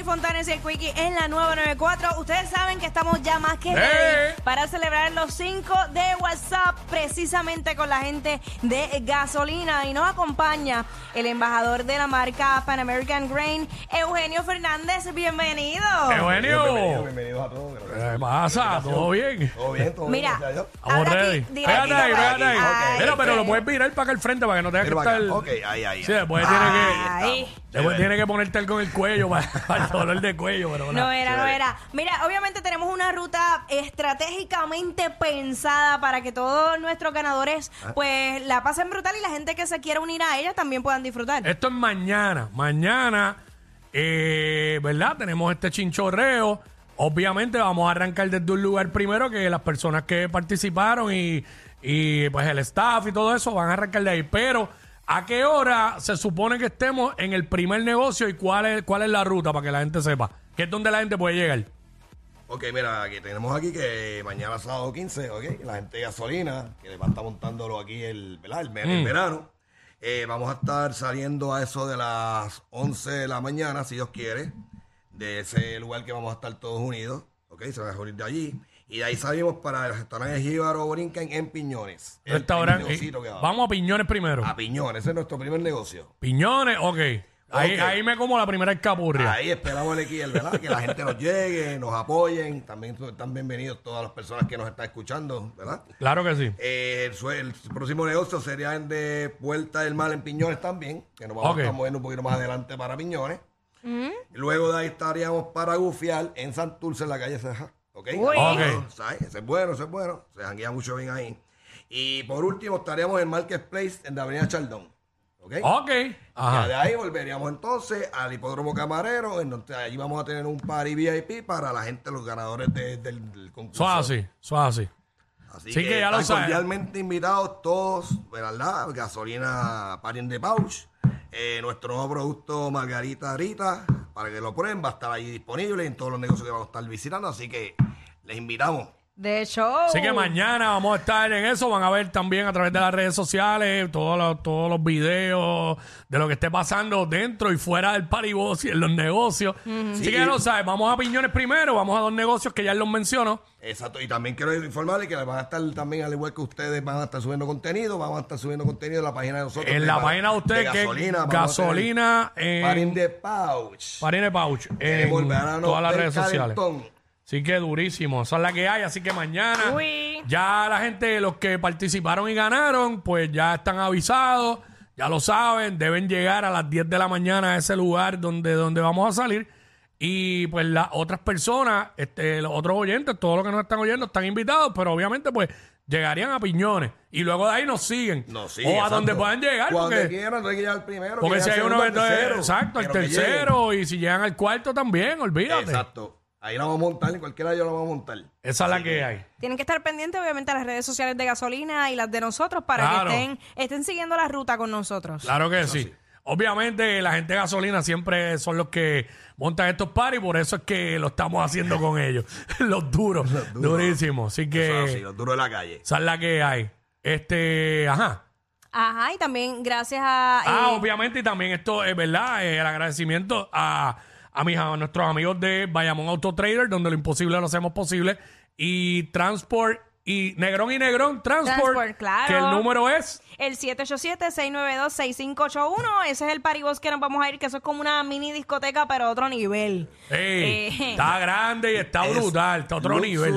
Jackie Fontanes y el Quickie en la 994. Ustedes saben que estamos ya más que Hey. ready para celebrar los 5 de WhatsApp precisamente con la gente de gasolina. Y nos acompaña el embajador de la marca Pan American Grain, Eugenio Fernández. Bienvenido. Eugenio. Bienvenidos, bienvenidos a todos. ¿Qué pasa? ¿Todo bien? Todo bien, todo bien. Mira. Estamos ready. Pégate ahí, pégate ahí. Mira, pero lo puedes virar para acá al frente para que no tengas que estar... Ok, ahí, ahí. Sí, después tiene que... Después tiene que ponerte algo en el cuello para, para el dolor de cuello, pero No era, no era. Mira, obviamente tenemos una ruta estratégicamente pensada para que todos nuestros ganadores Ah. pues la pasen brutal y la gente que se quiera unir a ella también puedan disfrutar. Esto es mañana. Mañana, eh, ¿verdad? Tenemos este chinchorreo. Obviamente vamos a arrancar desde un lugar primero que las personas que participaron y, y, pues el staff y todo eso van a arrancar de ahí. Pero, ¿a qué hora se supone que estemos en el primer negocio y cuál es, cuál es la ruta para que la gente sepa? Que es donde la gente puede llegar. Ok, mira, aquí tenemos aquí que mañana sábado 15, ok, la gente de gasolina, que va a estar montándolo aquí el, ¿verdad? el, el verano. Eh, vamos a estar saliendo a eso de las 11 de la mañana, si Dios quiere, de ese lugar que vamos a estar todos unidos, ok, se van a reunir de allí. Y de ahí salimos para el restaurante Jíbaro Borinquen en Piñones. El Restaurante. primer negocito que va. Vamos a Piñones primero. A Piñones, ese es nuestro primer negocio. Piñones, ok. Ahí, Ok. ahí me como la primera escapurria. Ahí esperamos el equipo, ¿verdad? Que la gente nos llegue, nos apoyen. También están bienvenidos todas las personas que nos están escuchando, ¿verdad? Claro que sí. Eh, el, sue- el próximo negocio sería el de Puerta del Mar en Piñones también, que nos vamos Ok. a estar moviendo un poquito más adelante para Piñones. Luego de ahí estaríamos para Gufial en Santurce, en la calle Ceja. ¿Ok? Uy. Ok. ¿Sabes? Ese es bueno, ese es bueno. Se janguea mucho bien ahí. Y por último estaríamos en Marketplace en la Avenida Chaldón. ¿Ok? Ok. Ya de Ajá. ahí volveríamos entonces al hipódromo camarero, en donde allí vamos a tener un party VIP para la gente, los ganadores de- del, del concurso. Eso es así, eso es así. Así Sí que, que ya lo están saben. cordialmente invitados todos, ¿verdad? Gasolina Parien de Pouch, eh, nuestro nuevo producto Margarita Rita, para que lo prueben, va a estar ahí disponible en todos los negocios que vamos a estar visitando, así que les invitamos. De hecho. Así que mañana vamos a estar en eso. Van a ver también a través de las redes sociales todos los, todos los videos de lo que esté pasando dentro y fuera del paribos y en los negocios. Así que ya lo sabes. Vamos a Piñones primero. Vamos a dos negocios que ya los menciono. Exacto, y también quiero informarles que van a estar también, al igual que ustedes, van a estar subiendo contenido, vamos a estar subiendo contenido en la página de nosotros. En de la página de ustedes, que gasolina, gasolina en Parien de Pouch. Parine Pouch. Tenemos el En todas las redes sociales. calentón. Así que durísimo. Esa es la que hay. Así que mañana Uy. ya la gente, los que participaron y ganaron, pues ya están avisados. Ya lo saben. Deben llegar a las 10 de la mañana a ese lugar donde, donde vamos a salir. Y pues las otras personas, este, los otros oyentes, todos los que nos están oyendo, están invitados, pero obviamente pues llegarían a Piñones. Y luego de ahí nos siguen. No, sí, o a donde puedan llegar. Cuando porque quieran, hay que llegar al primero. porque si hay uno tercero, exacto, el tercero, y si llegan al cuarto también, olvídate. Exacto. Ahí la vamos a montar, en cualquiera ellos la vamos a montar. Esa es la que hay. Tienen que estar pendientes, obviamente, a las redes sociales de gasolina y las de nosotros para Claro. que estén, estén siguiendo la ruta con nosotros. Claro que sí. Obviamente la gente de gasolina siempre son los que montan estos paris, por eso es que lo estamos haciendo con ellos. los duros, durísimos. Así Eso que es así, los duros de la calle. esa es la que hay. Este, ajá. Ajá, y también gracias a. Ah, eh, obviamente, y también esto es verdad, eh, el agradecimiento a, a, mis, a nuestros amigos de Bayamón Auto Trader, donde lo imposible lo hacemos posible, y Transport y Negrón y Negrón Transport. Transport, claro. Que el número es. El 787-692-6581. Ese es el paribos que nos vamos a ir, que eso es como una mini discoteca, pero a otro nivel. Ey, Eh, está grande y está Es brutal, está a otro nivel.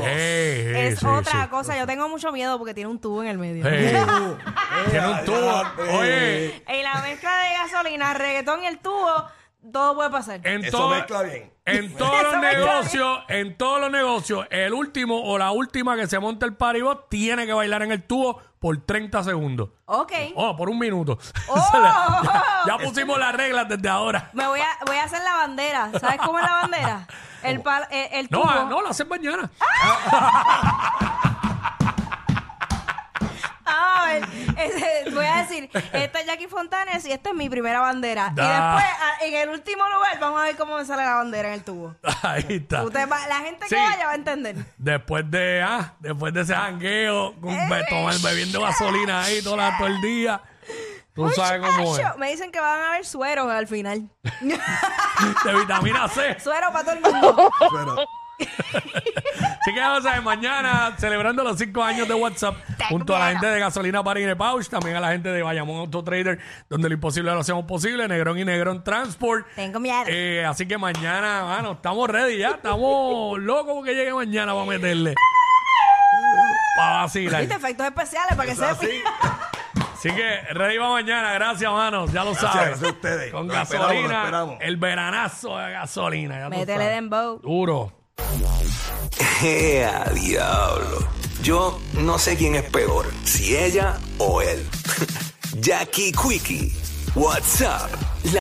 Ey, es sí, otra sí. cosa. Yo tengo mucho miedo porque tiene un tubo en el medio. Tiene un tubo. Oye, Y la mezcla de gasolina, reggaetón y el tubo, todo puede pasar. en Eso todo- mezcla bien. En todos los negocios, en todos los negocios, el último o la última que se monta el paribot tiene que bailar en el tubo por 30 segundos. Ok. Oh, por un minuto. Oh. ya, ya pusimos las reglas desde ahora. Me voy a, voy a hacer la bandera. ¿Sabes cómo es la bandera? El, pal- el, el No, tubo. ah, no, lo hacen mañana. Ah, voy a decir, esta es Jackie Fontanes y esta es mi primera bandera. Y Da. después, a- en el último lugar, vamos a ver cómo me sale la bandera en el tubo. Ahí está. Usted va- la gente Sí. que vaya va a entender. Después de, ah, después de ese jangueo, con- Eh. be- tomar- bebiendo gasolina ahí todo, la- todo el día. Tú sabes cómo es. Me dicen que van a haber sueros al final. De vitamina C. Suero para todo el mundo. Pero, Así que vamos a ver mañana celebrando los cinco años de WhatsApp junto a la gente de Gasolina Parine Pouch, también a la gente de Bayamón Auto Trader, donde lo imposible lo hacemos posible, Negrón y Negrón Transport. Tengo miedo. Eh, así que mañana, mano, estamos ready ya, estamos locos porque llegue mañana para meterle. Para vacilar. ¿Viste? Efectos especiales para que sepan. así. Así que ready para mañana, gracias, manos, ya lo Gracias, sabes. gracias a ustedes. Con Lo esperamos, lo gasolina, esperamos. el veranazo de gasolina. ya tú Métele sabes. dembow. Duro. ¡Ea, diablo! Yo no sé quién es peor, si ella o él. Jackie Quickie, WhatsApp